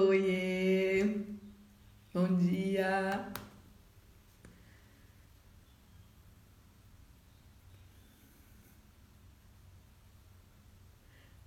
Oiê! Bom dia!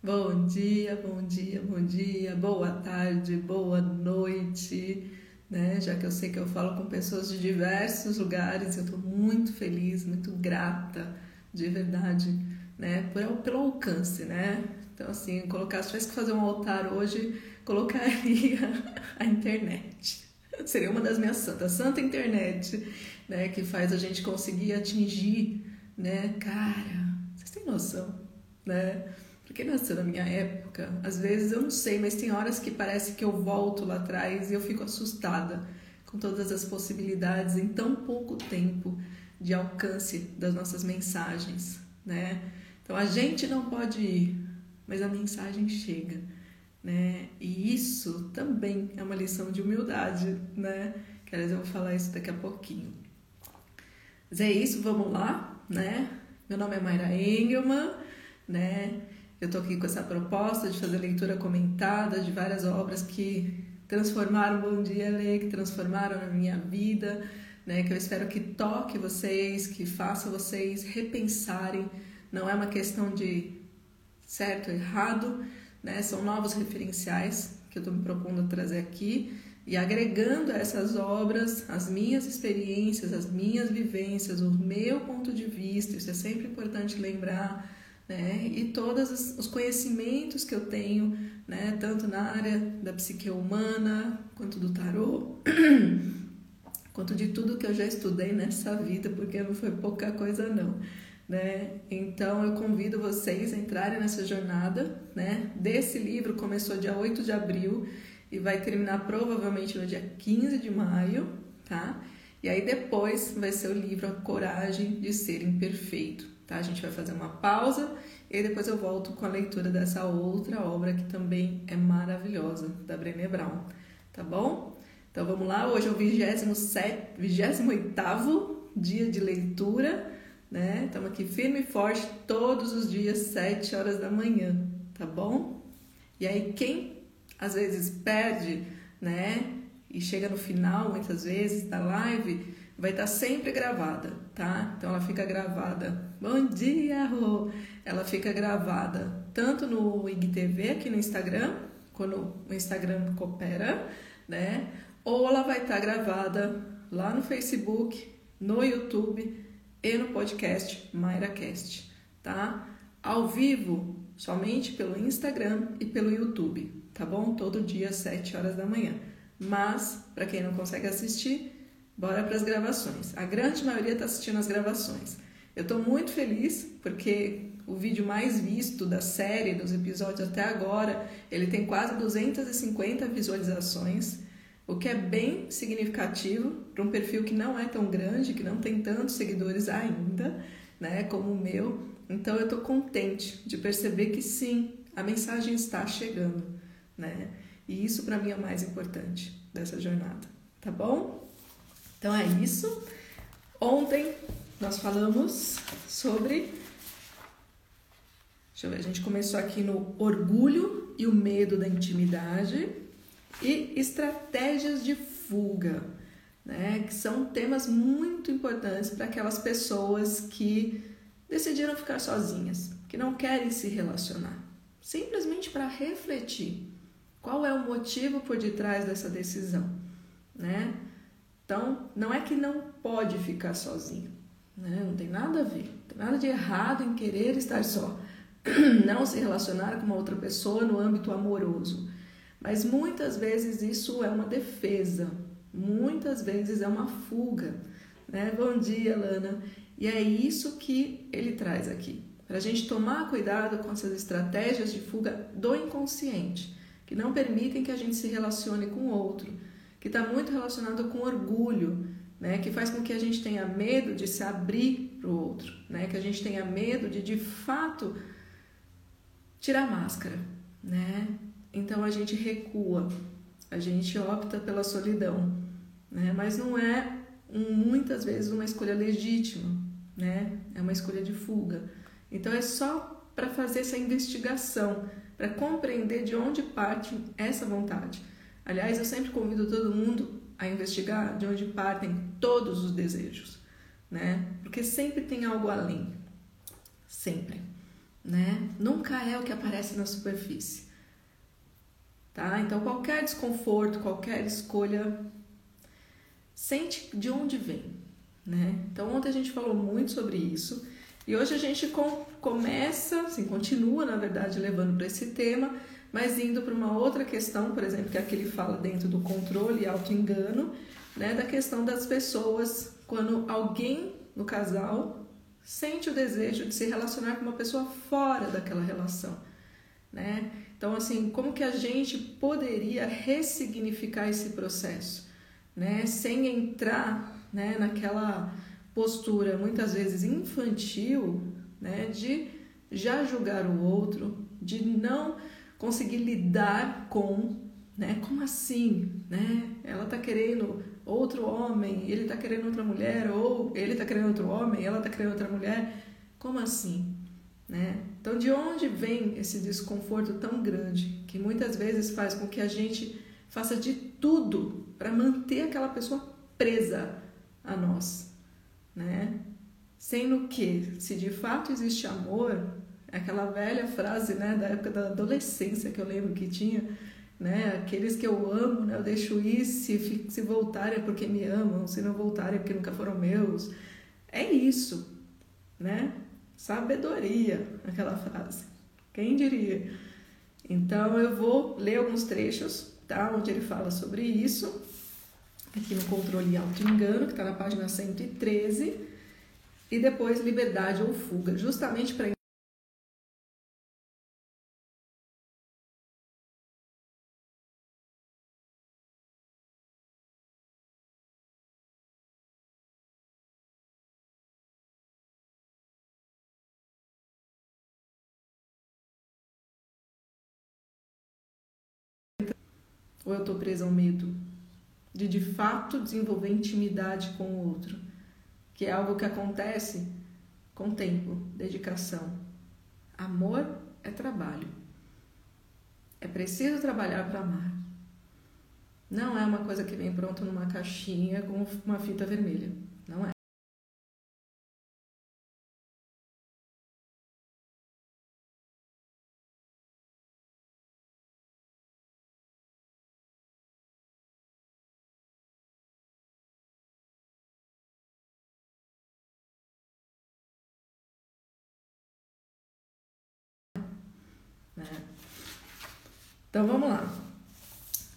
Bom dia, bom dia, bom dia, boa tarde, boa noite, né? Já que eu sei que eu falo com pessoas de diversos lugares, eu estou muito feliz, muito grata, de verdade, né? Pelo alcance, né? Então, assim, colocar, se tivesse que fazer um altar hoje, colocaria a internet. Seria uma das minhas santas, santa internet, né? Que faz a gente conseguir atingir, né? Cara, vocês têm noção, né? Porque nasceu na minha época, às vezes eu não sei, mas tem horas que parece que eu volto lá atrás e eu fico assustada com todas as possibilidades em tão pouco tempo de alcance das nossas mensagens, né? Então a gente não pode ir, mas a mensagem chega, né? E isso também é uma lição de humildade, né? Que eu vou falar isso daqui a pouquinho. Mas é isso, vamos lá, né? Meu nome é Mayra Engelman, né? Eu estou aqui com essa proposta de fazer leitura comentada de várias obras que transformaram Bom Dia Lê, que transformaram a minha vida, né? Que eu espero que toque vocês, que faça vocês repensarem. Não é uma questão de certo errado, né? São novos referenciais que eu estou me propondo a trazer aqui e agregando a essas obras as minhas experiências, as minhas vivências, o meu ponto de vista. Isso é sempre importante lembrar né? E todos os conhecimentos que eu tenho, né? Tanto na área da psique humana, quanto do tarô, quanto de tudo que eu já estudei nessa vida, porque não foi pouca coisa não, né? Então eu convido vocês a entrarem nessa jornada, né? Desse livro começou dia 8 de abril e vai terminar provavelmente no dia 15 de maio, tá? E aí depois vai ser o livro A Coragem de Ser Imperfeito tá? A gente vai fazer uma pausa e depois eu volto com a leitura dessa outra obra que também é maravilhosa, da Brené Brown, tá bom? Então vamos lá, hoje é o 27, 28 dia de leitura, né? Estamos aqui firme e forte todos os dias, 7 horas da manhã, tá bom? E aí, quem às vezes perde, né? E chega no final, muitas vezes, da live, vai estar sempre gravada, tá? Então ela fica gravada. Bom dia, Rô! Ela fica gravada tanto no IGTV aqui no Instagram, quando o Instagram coopera, né? Ou ela vai estar gravada lá no Facebook, no YouTube e no podcast MairaCast, tá? Ao vivo, somente pelo Instagram e pelo YouTube, tá bom? Todo dia às 7 horas da manhã. Mas, para quem não consegue assistir, Bora para as gravações. A grande maioria está assistindo as gravações. Eu estou muito feliz porque o vídeo mais visto da série, dos episódios até agora, ele tem quase 250 visualizações, o que é bem significativo para um perfil que não é tão grande, que não tem tantos seguidores ainda, né, como o meu. Então eu estou contente de perceber que sim, a mensagem está chegando, né? E isso para mim é o mais importante dessa jornada, tá bom? Então é isso. Ontem nós falamos sobre. Deixa eu ver, a gente começou aqui no orgulho e o medo da intimidade e estratégias de fuga, né? Que são temas muito importantes para aquelas pessoas que decidiram ficar sozinhas, que não querem se relacionar, simplesmente para refletir qual é o motivo por detrás dessa decisão, né? Então, não é que não pode ficar sozinho, né? não tem nada a ver, não tem nada de errado em querer estar só, não se relacionar com uma outra pessoa no âmbito amoroso. Mas muitas vezes isso é uma defesa, muitas vezes é uma fuga. Né? Bom dia, Lana. E é isso que ele traz aqui, para a gente tomar cuidado com essas estratégias de fuga do inconsciente, que não permitem que a gente se relacione com o outro que está muito relacionado com orgulho, né? que faz com que a gente tenha medo de se abrir para o outro, né? que a gente tenha medo de de fato tirar a máscara. Né? Então a gente recua, a gente opta pela solidão, né? mas não é muitas vezes uma escolha legítima, né? é uma escolha de fuga. Então é só para fazer essa investigação, para compreender de onde parte essa vontade. Aliás, eu sempre convido todo mundo a investigar de onde partem todos os desejos, né? Porque sempre tem algo além. Sempre, né? Nunca é o que aparece na superfície. Tá? Então, qualquer desconforto, qualquer escolha, sente de onde vem, né? Então, ontem a gente falou muito sobre isso e hoje a gente com, começa, assim, continua, na verdade, levando para esse tema, mas indo para uma outra questão, por exemplo, que é que ele fala dentro do controle e auto-engano, né, da questão das pessoas, quando alguém no casal sente o desejo de se relacionar com uma pessoa fora daquela relação, né? Então, assim, como que a gente poderia ressignificar esse processo, né? Sem entrar, né, naquela postura muitas vezes infantil, né, de já julgar o outro, de não conseguir lidar com, né, como assim, né? Ela tá querendo outro homem, ele tá querendo outra mulher, ou ele tá querendo outro homem, ela tá querendo outra mulher. Como assim? Né? Então, de onde vem esse desconforto tão grande que muitas vezes faz com que a gente faça de tudo para manter aquela pessoa presa a nós, né? Sendo que, se de fato existe amor, aquela velha frase, né, da época da adolescência que eu lembro que tinha, né? Aqueles que eu amo, né? Eu deixo ir se, se voltarem é porque me amam, se não voltarem é porque nunca foram meus. É isso, né? Sabedoria, aquela frase. Quem diria? Então eu vou ler alguns trechos, tá? Onde ele fala sobre isso, aqui no controle auto-engano, que está na página 113, e depois liberdade ou fuga, justamente para Ou eu estou presa ao medo de de fato desenvolver intimidade com o outro, que é algo que acontece com tempo, dedicação. Amor é trabalho. É preciso trabalhar para amar. Não é uma coisa que vem pronto numa caixinha com uma fita vermelha. Não é. Então vamos lá.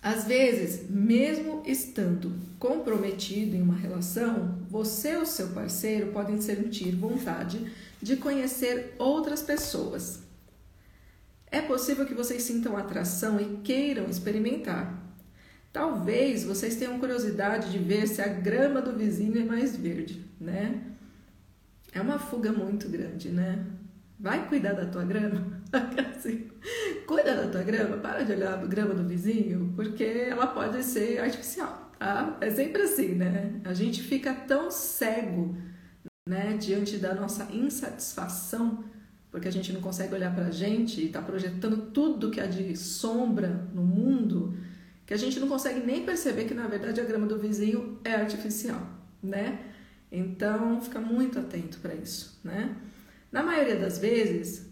Às vezes, mesmo estando comprometido em uma relação, você ou seu parceiro podem sentir vontade de conhecer outras pessoas. É possível que vocês sintam atração e queiram experimentar. Talvez vocês tenham curiosidade de ver se a grama do vizinho é mais verde, né? É uma fuga muito grande, né? Vai cuidar da tua grama. Assim, cuida da tua grama, para de olhar a grama do vizinho, porque ela pode ser artificial, tá? É sempre assim, né? A gente fica tão cego, né, diante da nossa insatisfação, porque a gente não consegue olhar pra gente e tá projetando tudo que há de sombra no mundo, que a gente não consegue nem perceber que na verdade a grama do vizinho é artificial, né? Então, fica muito atento para isso, né? Na maioria das vezes,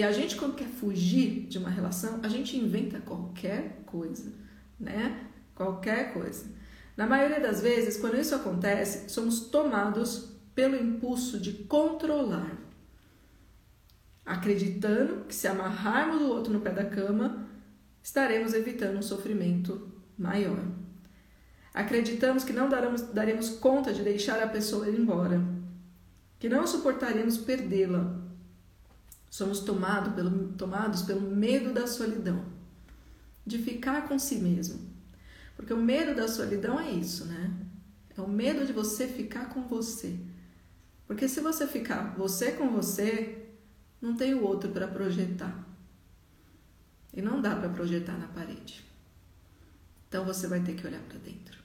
e a gente, quando quer fugir de uma relação, a gente inventa qualquer coisa, né? Qualquer coisa. Na maioria das vezes, quando isso acontece, somos tomados pelo impulso de controlar, acreditando que se amarrarmos o outro no pé da cama, estaremos evitando um sofrimento maior. Acreditamos que não daremos, daremos conta de deixar a pessoa ir embora, que não suportaremos perdê-la Somos tomado pelo, tomados pelo medo da solidão, de ficar com si mesmo. Porque o medo da solidão é isso, né? É o medo de você ficar com você. Porque se você ficar você com você, não tem o outro para projetar. E não dá para projetar na parede. Então você vai ter que olhar para dentro.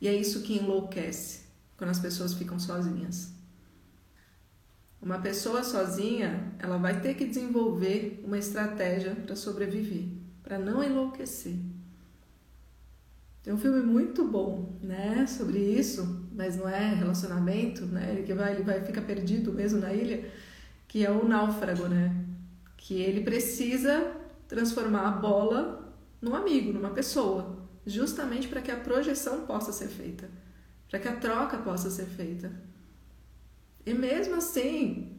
E é isso que enlouquece quando as pessoas ficam sozinhas. Uma pessoa sozinha, ela vai ter que desenvolver uma estratégia para sobreviver, para não enlouquecer. Tem um filme muito bom, né, sobre isso, mas não é relacionamento, né? Ele que vai, ele vai fica perdido mesmo na ilha, que é o náufrago, né? Que ele precisa transformar a bola num amigo, numa pessoa, justamente para que a projeção possa ser feita, para que a troca possa ser feita. E mesmo assim,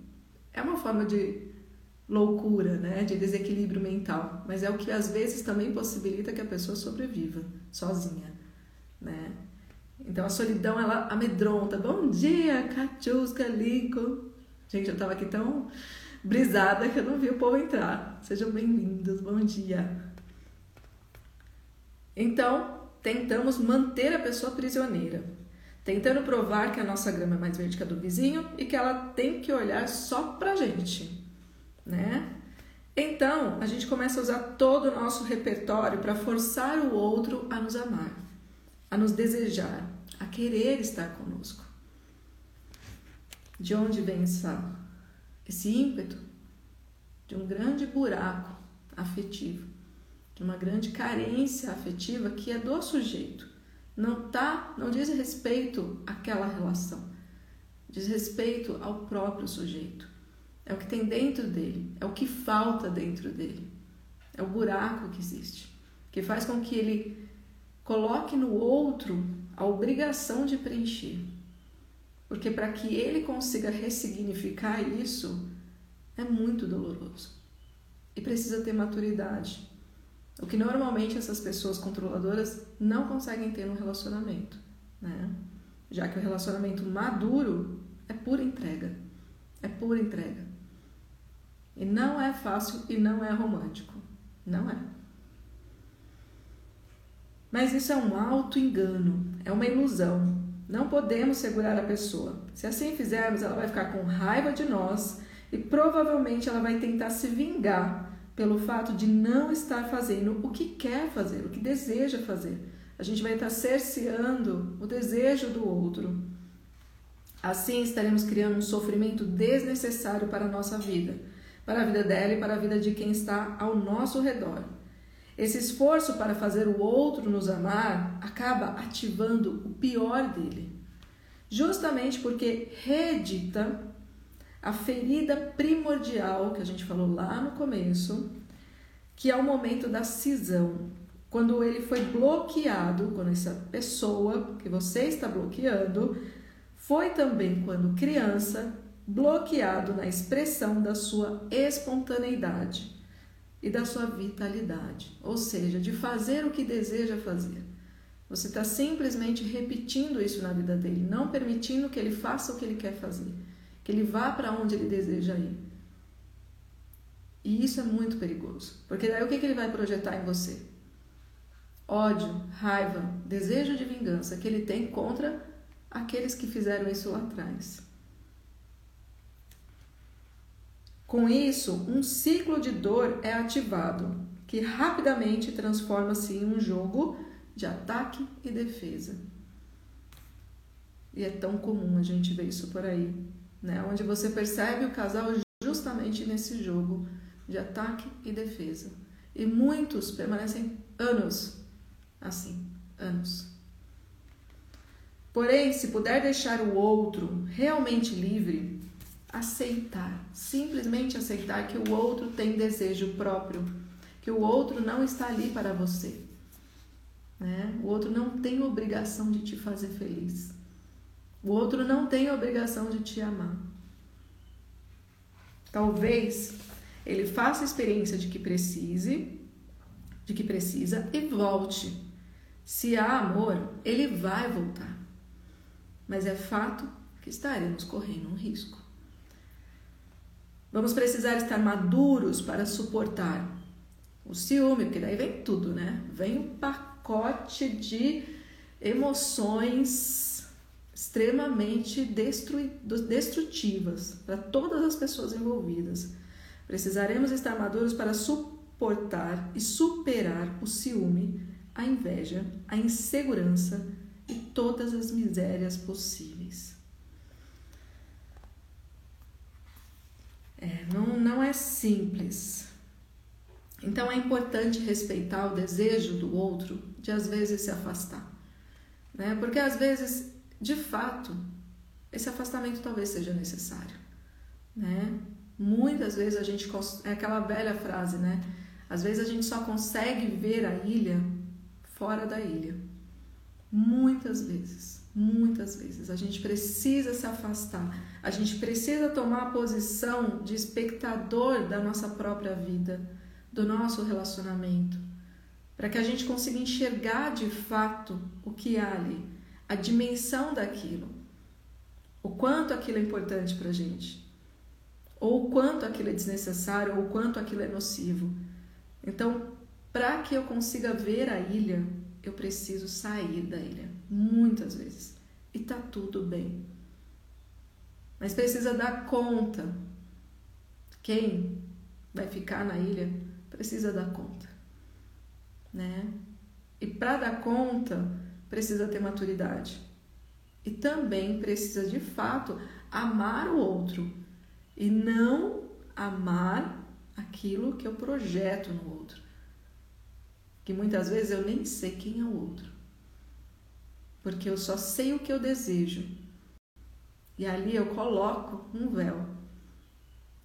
é uma forma de loucura, né, de desequilíbrio mental, mas é o que às vezes também possibilita que a pessoa sobreviva sozinha, né? Então a solidão ela amedronta. Bom dia, Katiuska Lincoln. Gente, eu tava aqui tão brisada que eu não vi o povo entrar. Sejam bem-vindos. Bom dia. Então, tentamos manter a pessoa prisioneira, tentando provar que a nossa grama é mais verde que a do vizinho e que ela tem que olhar só pra gente né? Então, a gente começa a usar todo o nosso repertório para forçar o outro a nos amar, a nos desejar, a querer estar conosco. De onde vem essa, esse ímpeto? De um grande buraco afetivo, de uma grande carência afetiva que é do sujeito. Não tá, não diz respeito àquela relação, diz respeito ao próprio sujeito. É o que tem dentro dele, é o que falta dentro dele. É o buraco que existe, que faz com que ele coloque no outro a obrigação de preencher. Porque para que ele consiga ressignificar isso, é muito doloroso. E precisa ter maturidade. O que normalmente essas pessoas controladoras não conseguem ter no relacionamento, né? Já que o relacionamento maduro é pura entrega. É pura entrega. E não é fácil e não é romântico. Não é. Mas isso é um auto-engano, é uma ilusão. Não podemos segurar a pessoa. Se assim fizermos, ela vai ficar com raiva de nós e provavelmente ela vai tentar se vingar pelo fato de não estar fazendo o que quer fazer, o que deseja fazer. A gente vai estar cerceando o desejo do outro. Assim estaremos criando um sofrimento desnecessário para a nossa vida para a vida dela e para a vida de quem está ao nosso redor. Esse esforço para fazer o outro nos amar acaba ativando o pior dele, justamente porque reedita a ferida primordial que a gente falou lá no começo, que é o momento da cisão, quando ele foi bloqueado, quando essa pessoa que você está bloqueando foi também quando criança bloqueado na expressão da sua espontaneidade e da sua vitalidade, ou seja, de fazer o que deseja fazer. Você está simplesmente repetindo isso na vida dele, não permitindo que ele faça o que ele quer fazer, que ele vá para onde ele deseja ir. E isso é muito perigoso, porque daí o que, que ele vai projetar em você? Ódio, raiva, desejo de vingança que ele tem contra aqueles que fizeram isso lá atrás. Com isso, um ciclo de dor é ativado, que rapidamente transforma-se em um jogo de ataque e defesa. E é tão comum a gente ver isso por aí, né? Onde você percebe o casal justamente nesse jogo de ataque e defesa. E muitos permanecem anos assim, anos. Porém, se puder deixar o outro realmente livre, aceitar, simplesmente aceitar que o outro tem desejo próprio, que o outro não está ali para você. Né? O outro não tem obrigação de te fazer feliz. O outro não tem obrigação de te amar. Talvez ele faça a experiência de que precise, de que precisa e volte. Se há amor, ele vai voltar. Mas é fato que estaremos correndo um risco. Vamos precisar estar maduros para suportar o ciúme, porque daí vem tudo, né? Vem um pacote de emoções extremamente destrutivas para todas as pessoas envolvidas. Precisaremos estar maduros para suportar e superar o ciúme, a inveja, a insegurança e todas as misérias possíveis. É, não, não é simples. Então é importante respeitar o desejo do outro de às vezes se afastar, né? Porque às vezes, de fato, esse afastamento talvez seja necessário, né? Muitas vezes a gente é aquela velha frase, né? Às vezes a gente só consegue ver a ilha fora da ilha. Muitas vezes, muitas vezes a gente precisa se afastar. A gente precisa tomar a posição de espectador da nossa própria vida, do nosso relacionamento, para que a gente consiga enxergar de fato o que há ali, a dimensão daquilo, o quanto aquilo é importante para a gente, ou o quanto aquilo é desnecessário, ou o quanto aquilo é nocivo. Então, para que eu consiga ver a ilha, eu preciso sair da ilha, muitas vezes. E tá tudo bem. Mas precisa dar conta. Quem vai ficar na ilha precisa dar conta, né? E para dar conta, precisa ter maturidade. E também precisa de fato amar o outro e não amar aquilo que eu projeto no outro. Que muitas vezes eu nem sei quem é o outro. Porque eu só sei o que eu desejo. E ali eu coloco um véu.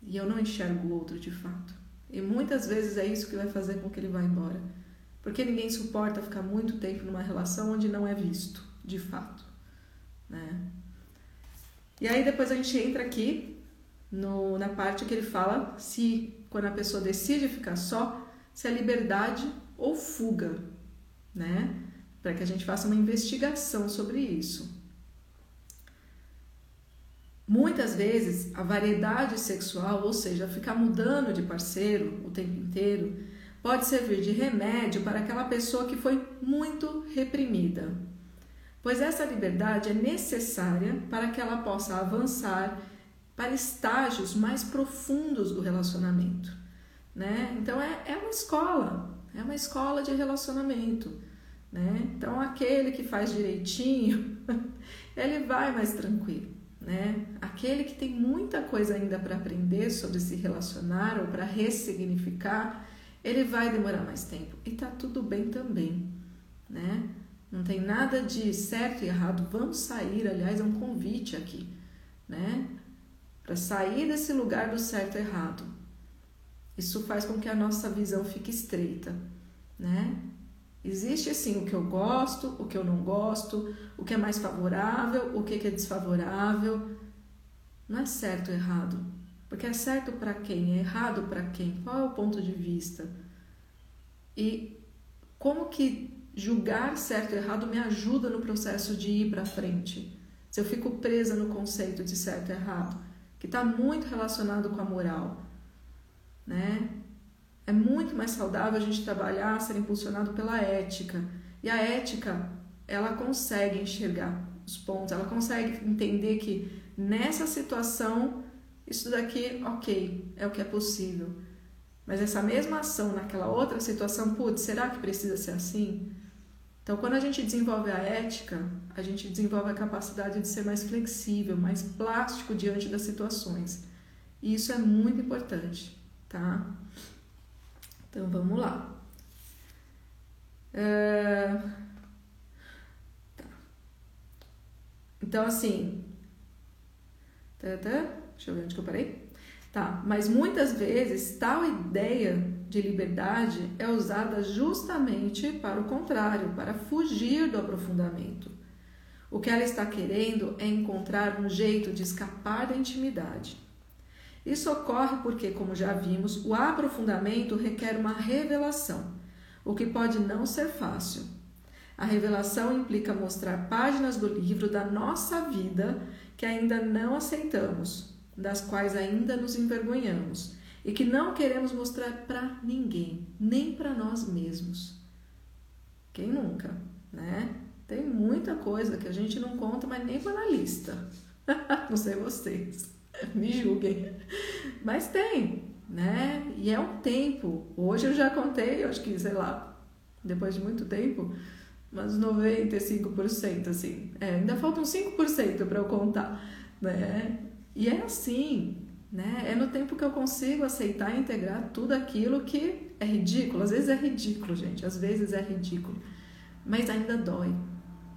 E eu não enxergo o outro de fato. E muitas vezes é isso que vai fazer com que ele vá embora. Porque ninguém suporta ficar muito tempo numa relação onde não é visto, de fato. Né? E aí depois a gente entra aqui no, na parte que ele fala se quando a pessoa decide ficar só, se é liberdade ou fuga, né? Para que a gente faça uma investigação sobre isso. Muitas vezes a variedade sexual, ou seja, ficar mudando de parceiro o tempo inteiro, pode servir de remédio para aquela pessoa que foi muito reprimida, pois essa liberdade é necessária para que ela possa avançar para estágios mais profundos do relacionamento. Né? Então é, é uma escola, é uma escola de relacionamento. Né? Então aquele que faz direitinho, ele vai mais tranquilo. Né? Aquele que tem muita coisa ainda para aprender sobre se relacionar ou para ressignificar, ele vai demorar mais tempo e tá tudo bem também, né? Não tem nada de certo e errado. Vamos sair, aliás, é um convite aqui, né? para sair desse lugar do certo e errado. Isso faz com que a nossa visão fique estreita, né? Existe assim o que eu gosto, o que eu não gosto, o que é mais favorável, o que é desfavorável. Não é certo ou errado. Porque é certo para quem? É errado para quem? Qual é o ponto de vista? E como que julgar certo e errado me ajuda no processo de ir para frente? Se eu fico presa no conceito de certo e errado que está muito relacionado com a moral, né? É muito mais saudável a gente trabalhar, ser impulsionado pela ética. E a ética, ela consegue enxergar os pontos, ela consegue entender que nessa situação, isso daqui, ok, é o que é possível. Mas essa mesma ação naquela outra situação, putz, será que precisa ser assim? Então, quando a gente desenvolve a ética, a gente desenvolve a capacidade de ser mais flexível, mais plástico diante das situações. E isso é muito importante, tá? Então, vamos lá. É... Tá. Então, assim. Tá, tá. Deixa eu ver onde que eu parei. Tá, mas muitas vezes tal ideia de liberdade é usada justamente para o contrário, para fugir do aprofundamento. O que ela está querendo é encontrar um jeito de escapar da intimidade. Isso ocorre porque, como já vimos, o aprofundamento requer uma revelação, o que pode não ser fácil. A revelação implica mostrar páginas do livro da nossa vida que ainda não aceitamos, das quais ainda nos envergonhamos e que não queremos mostrar para ninguém, nem para nós mesmos. Quem nunca, né? Tem muita coisa que a gente não conta, mas nem para na lista. não sei vocês, me julguem. Mas tem, né? E é um tempo. Hoje eu já contei, acho que, sei lá, depois de muito tempo, mas 95%, assim. É, ainda faltam 5% para eu contar, né? E é assim, né? É no tempo que eu consigo aceitar e integrar tudo aquilo que é ridículo. Às vezes é ridículo, gente. Às vezes é ridículo. Mas ainda dói,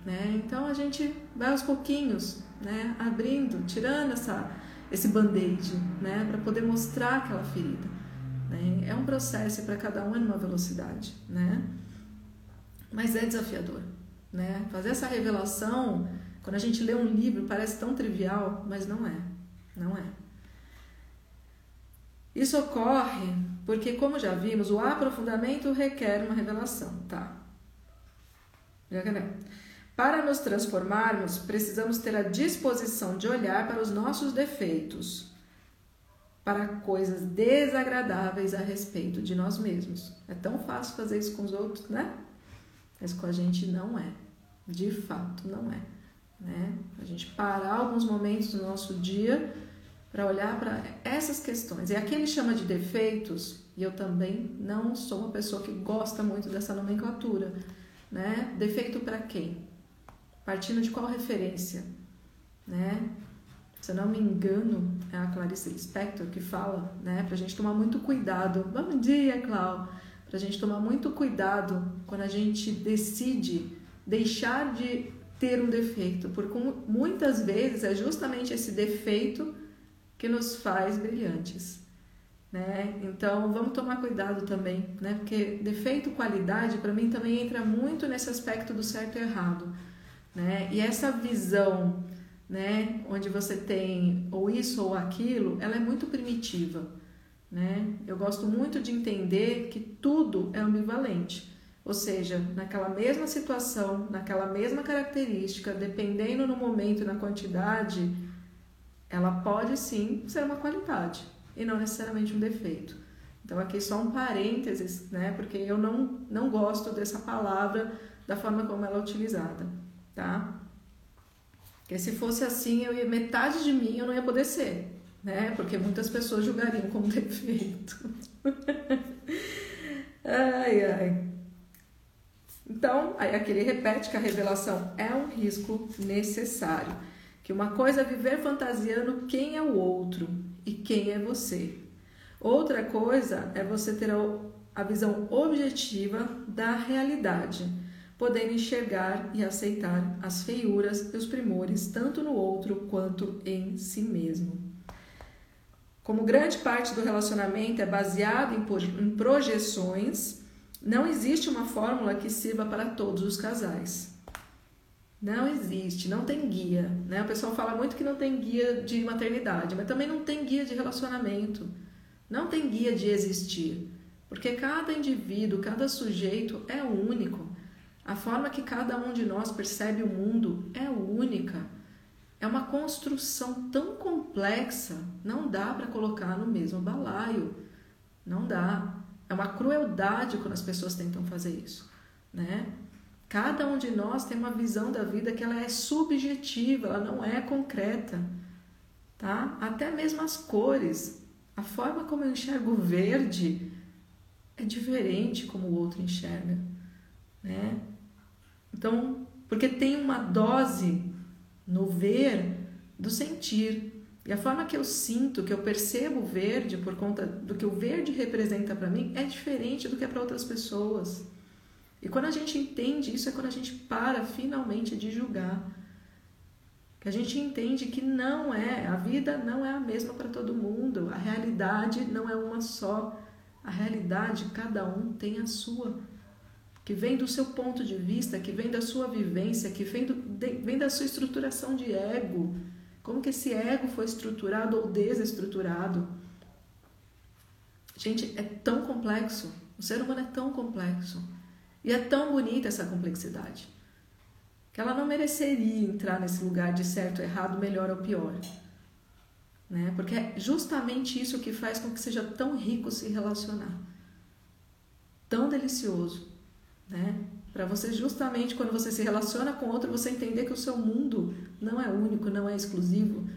né? Então a gente vai aos pouquinhos, né? Abrindo, tirando essa, esse band-aid, né? Para poder mostrar aquela ferida. Né? É um processo para cada um é numa velocidade, né? Mas é desafiador, né? Fazer essa revelação, quando a gente lê um livro, parece tão trivial, mas não é. Não é. Isso ocorre porque, como já vimos, o aprofundamento requer uma revelação, tá? Para nos transformarmos, precisamos ter a disposição de olhar para os nossos defeitos, para coisas desagradáveis a respeito de nós mesmos. É tão fácil fazer isso com os outros, né? Mas com a gente não é. De fato, não é. Né? A gente parar alguns momentos do nosso dia para olhar para essas questões. E aqui ele chama de defeitos, e eu também não sou uma pessoa que gosta muito dessa nomenclatura, né? Defeito para quem? Partindo de qual referência, né? Se eu não me engano, é a Clarice Lispector que fala, né, para a gente tomar muito cuidado. Bom dia, Clau. Para a gente tomar muito cuidado quando a gente decide deixar de ter um defeito, porque muitas vezes é justamente esse defeito que nos faz brilhantes. Né? Então vamos tomar cuidado também, né? Porque defeito, qualidade, para mim também entra muito nesse aspecto do certo e errado, né? E essa visão, né? Onde você tem ou isso ou aquilo, ela é muito primitiva, né? Eu gosto muito de entender que tudo é ambivalente, ou seja, naquela mesma situação, naquela mesma característica, dependendo no momento e na quantidade, ela pode sim ser uma qualidade e não necessariamente um defeito. Então aqui só um parênteses, né? Porque eu não, não gosto dessa palavra da forma como ela é utilizada, tá? Porque se fosse assim, eu ia, metade de mim eu não ia poder ser, né? Porque muitas pessoas julgariam como defeito. ai, ai. Então, aí aqui ele repete que a revelação é um risco necessário. Que uma coisa é viver fantasiando quem é o outro e quem é você. Outra coisa é você ter a visão objetiva da realidade, podendo enxergar e aceitar as feiuras e os primores tanto no outro quanto em si mesmo. Como grande parte do relacionamento é baseado em projeções, não existe uma fórmula que sirva para todos os casais. Não existe, não tem guia. Né? O pessoal fala muito que não tem guia de maternidade, mas também não tem guia de relacionamento. Não tem guia de existir. Porque cada indivíduo, cada sujeito é único. A forma que cada um de nós percebe o mundo é única. É uma construção tão complexa, não dá para colocar no mesmo balaio. Não dá. É uma crueldade quando as pessoas tentam fazer isso, né? Cada um de nós tem uma visão da vida que ela é subjetiva, ela não é concreta, tá? Até mesmo as cores, a forma como eu enxergo verde é diferente como o outro enxerga, né? Então, porque tem uma dose no ver do sentir. E a forma que eu sinto, que eu percebo o verde por conta do que o verde representa para mim é diferente do que é para outras pessoas. E quando a gente entende isso, é quando a gente para finalmente de julgar. Que a gente entende que não é, a vida não é a mesma para todo mundo, a realidade não é uma só. A realidade, cada um tem a sua, que vem do seu ponto de vista, que vem da sua vivência, que vem, do, vem da sua estruturação de ego. Como que esse ego foi estruturado ou desestruturado? Gente, é tão complexo. O ser humano é tão complexo. E é tão bonita essa complexidade que ela não mereceria entrar nesse lugar de certo, errado, melhor ou pior. Né? Porque é justamente isso que faz com que seja tão rico se relacionar. Tão delicioso, né? Para você justamente quando você se relaciona com outro, você entender que o seu mundo não é único, não é exclusivo,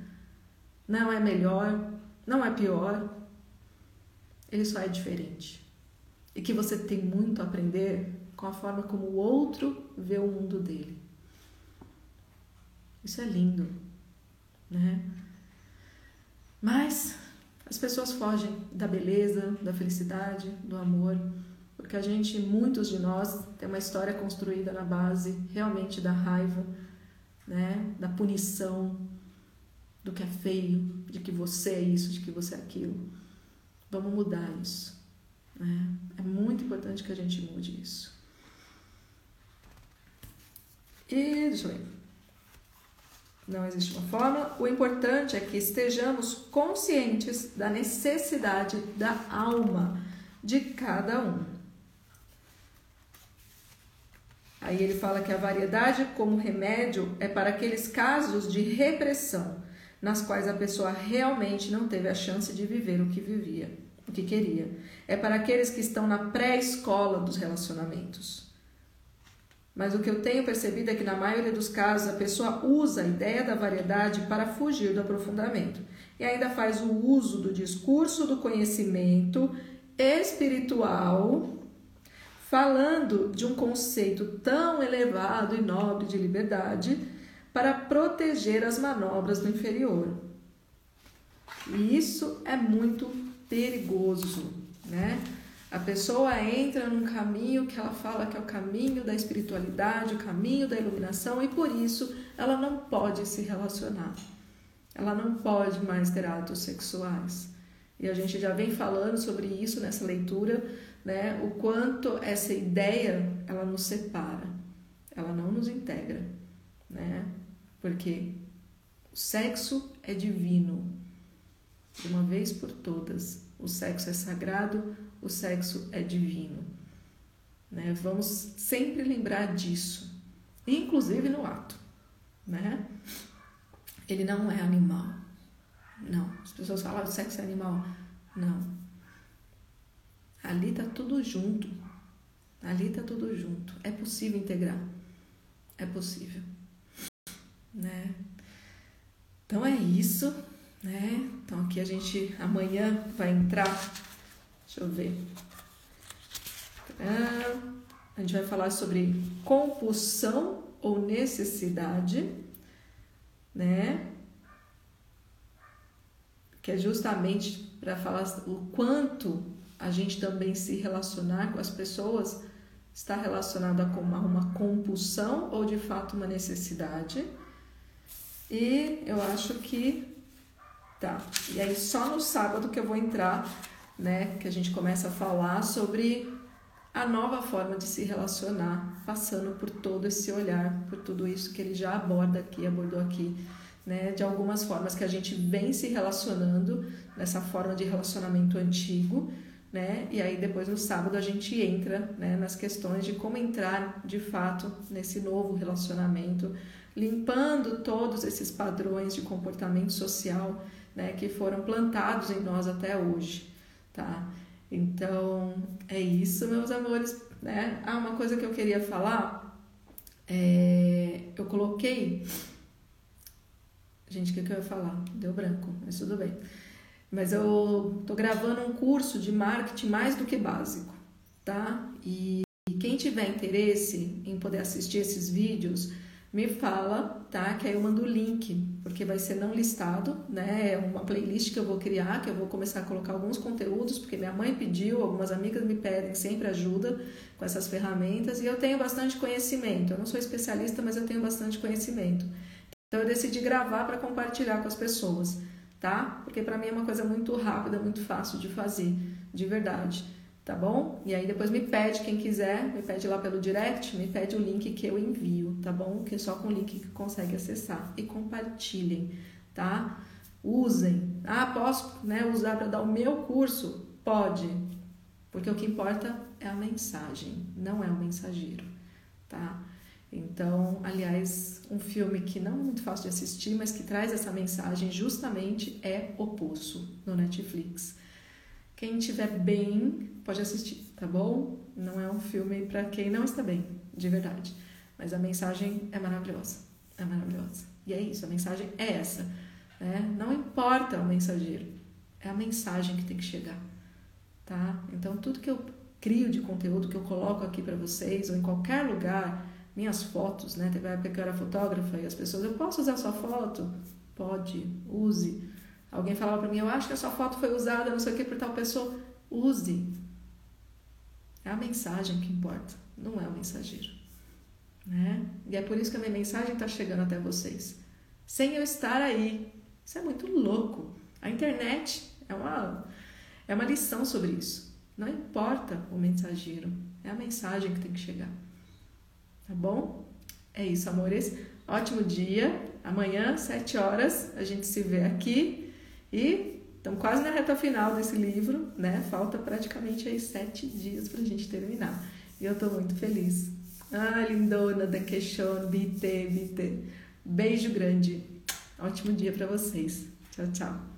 não é melhor, não é pior. Ele só é diferente. E que você tem muito a aprender com a forma como o outro vê o mundo dele. Isso é lindo, né? Mas as pessoas fogem da beleza, da felicidade, do amor, porque a gente, muitos de nós, tem uma história construída na base realmente da raiva, né, da punição, do que é feio, de que você é isso, de que você é aquilo. Vamos mudar isso. Né? É muito importante que a gente mude isso. Ver. Não existe uma fórmula. O importante é que estejamos conscientes da necessidade da alma de cada um. Aí ele fala que a variedade como remédio é para aqueles casos de repressão, nas quais a pessoa realmente não teve a chance de viver o que vivia, o que queria. É para aqueles que estão na pré-escola dos relacionamentos. Mas o que eu tenho percebido é que na maioria dos casos a pessoa usa a ideia da variedade para fugir do aprofundamento e ainda faz o uso do discurso do conhecimento espiritual, falando de um conceito tão elevado e nobre de liberdade para proteger as manobras do inferior. E isso é muito perigoso, né? A pessoa entra num caminho que ela fala que é o caminho da espiritualidade, o caminho da iluminação, e por isso ela não pode se relacionar. Ela não pode mais ter atos sexuais. E a gente já vem falando sobre isso nessa leitura, né? O quanto essa ideia ela nos separa, ela não nos integra, né? Porque o sexo é divino, de uma vez por todas. O sexo é sagrado, o sexo é divino. Né? Vamos sempre lembrar disso, inclusive no ato. Né? Ele não é animal. Não. As pessoas falam o sexo é animal. Não. Ali tá tudo junto. Ali tá tudo junto. É possível integrar. É possível. Né? Então é isso, né? Então aqui a gente amanhã vai entrar Deixa eu ver. A gente vai falar sobre compulsão ou necessidade, né? Que é justamente para falar o quanto a gente também se relacionar com as pessoas está relacionada com uma, uma compulsão ou de fato uma necessidade. E eu acho que tá. E aí só no sábado que eu vou entrar né, que a gente começa a falar sobre a nova forma de se relacionar, passando por todo esse olhar, por tudo isso que ele já aborda aqui, abordou aqui, né, de algumas formas que a gente vem se relacionando nessa forma de relacionamento antigo, né, e aí depois no sábado a gente entra, né, nas questões de como entrar de fato nesse novo relacionamento, limpando todos esses padrões de comportamento social, né, que foram plantados em nós até hoje tá? Então, é isso, meus amores, né? Ah, uma coisa que eu queria falar, é, eu coloquei... Gente, o que, que eu ia falar? Deu branco, mas tudo bem. Mas eu tô gravando um curso de marketing mais do que básico, tá? E quem tiver interesse em poder assistir esses vídeos, me fala, tá? Que aí eu mando o link, porque vai ser não listado, né? É uma playlist que eu vou criar, que eu vou começar a colocar alguns conteúdos, porque minha mãe pediu, algumas amigas me pedem sempre ajuda com essas ferramentas e eu tenho bastante conhecimento. Eu não sou especialista, mas eu tenho bastante conhecimento. Então eu decidi gravar para compartilhar com as pessoas, tá? Porque para mim é uma coisa muito rápida, muito fácil de fazer, de verdade tá bom? E aí depois me pede, quem quiser, me pede lá pelo direct, me pede o link que eu envio, tá bom? Que é só com o link que consegue acessar. E compartilhem, tá? Usem. Ah, posso né, usar para dar o meu curso? Pode, porque o que importa é a mensagem, não é o mensageiro, tá? Então, aliás, um filme que não é muito fácil de assistir, mas que traz essa mensagem justamente é O Poço, no Netflix. Quem estiver bem pode assistir, tá bom? Não é um filme para quem não está bem, de verdade. Mas a mensagem é maravilhosa. É maravilhosa. E é isso, a mensagem é essa. Né? Não importa o mensageiro, é a mensagem que tem que chegar. Tá? Então, tudo que eu crio de conteúdo, que eu coloco aqui para vocês, ou em qualquer lugar, minhas fotos, né? Teve uma época que eu era fotógrafa e as pessoas, eu posso usar sua foto? Pode, use. Alguém falava para mim, eu acho que a sua foto foi usada, não sei o que, por tal pessoa. Use. É a mensagem que importa, não é o mensageiro. Né? E é por isso que a minha mensagem está chegando até vocês. Sem eu estar aí. Isso é muito louco. A internet é uma, é uma lição sobre isso. Não importa o mensageiro, é a mensagem que tem que chegar. Tá bom? É isso, amores. Ótimo dia. Amanhã, sete horas, a gente se vê aqui. E estamos quase na reta final desse livro, né? Falta praticamente aí sete dias para a gente terminar. E eu estou muito feliz. Ah, lindona da Queixon, BT, BT. Beijo grande. Ótimo dia para vocês. Tchau, tchau.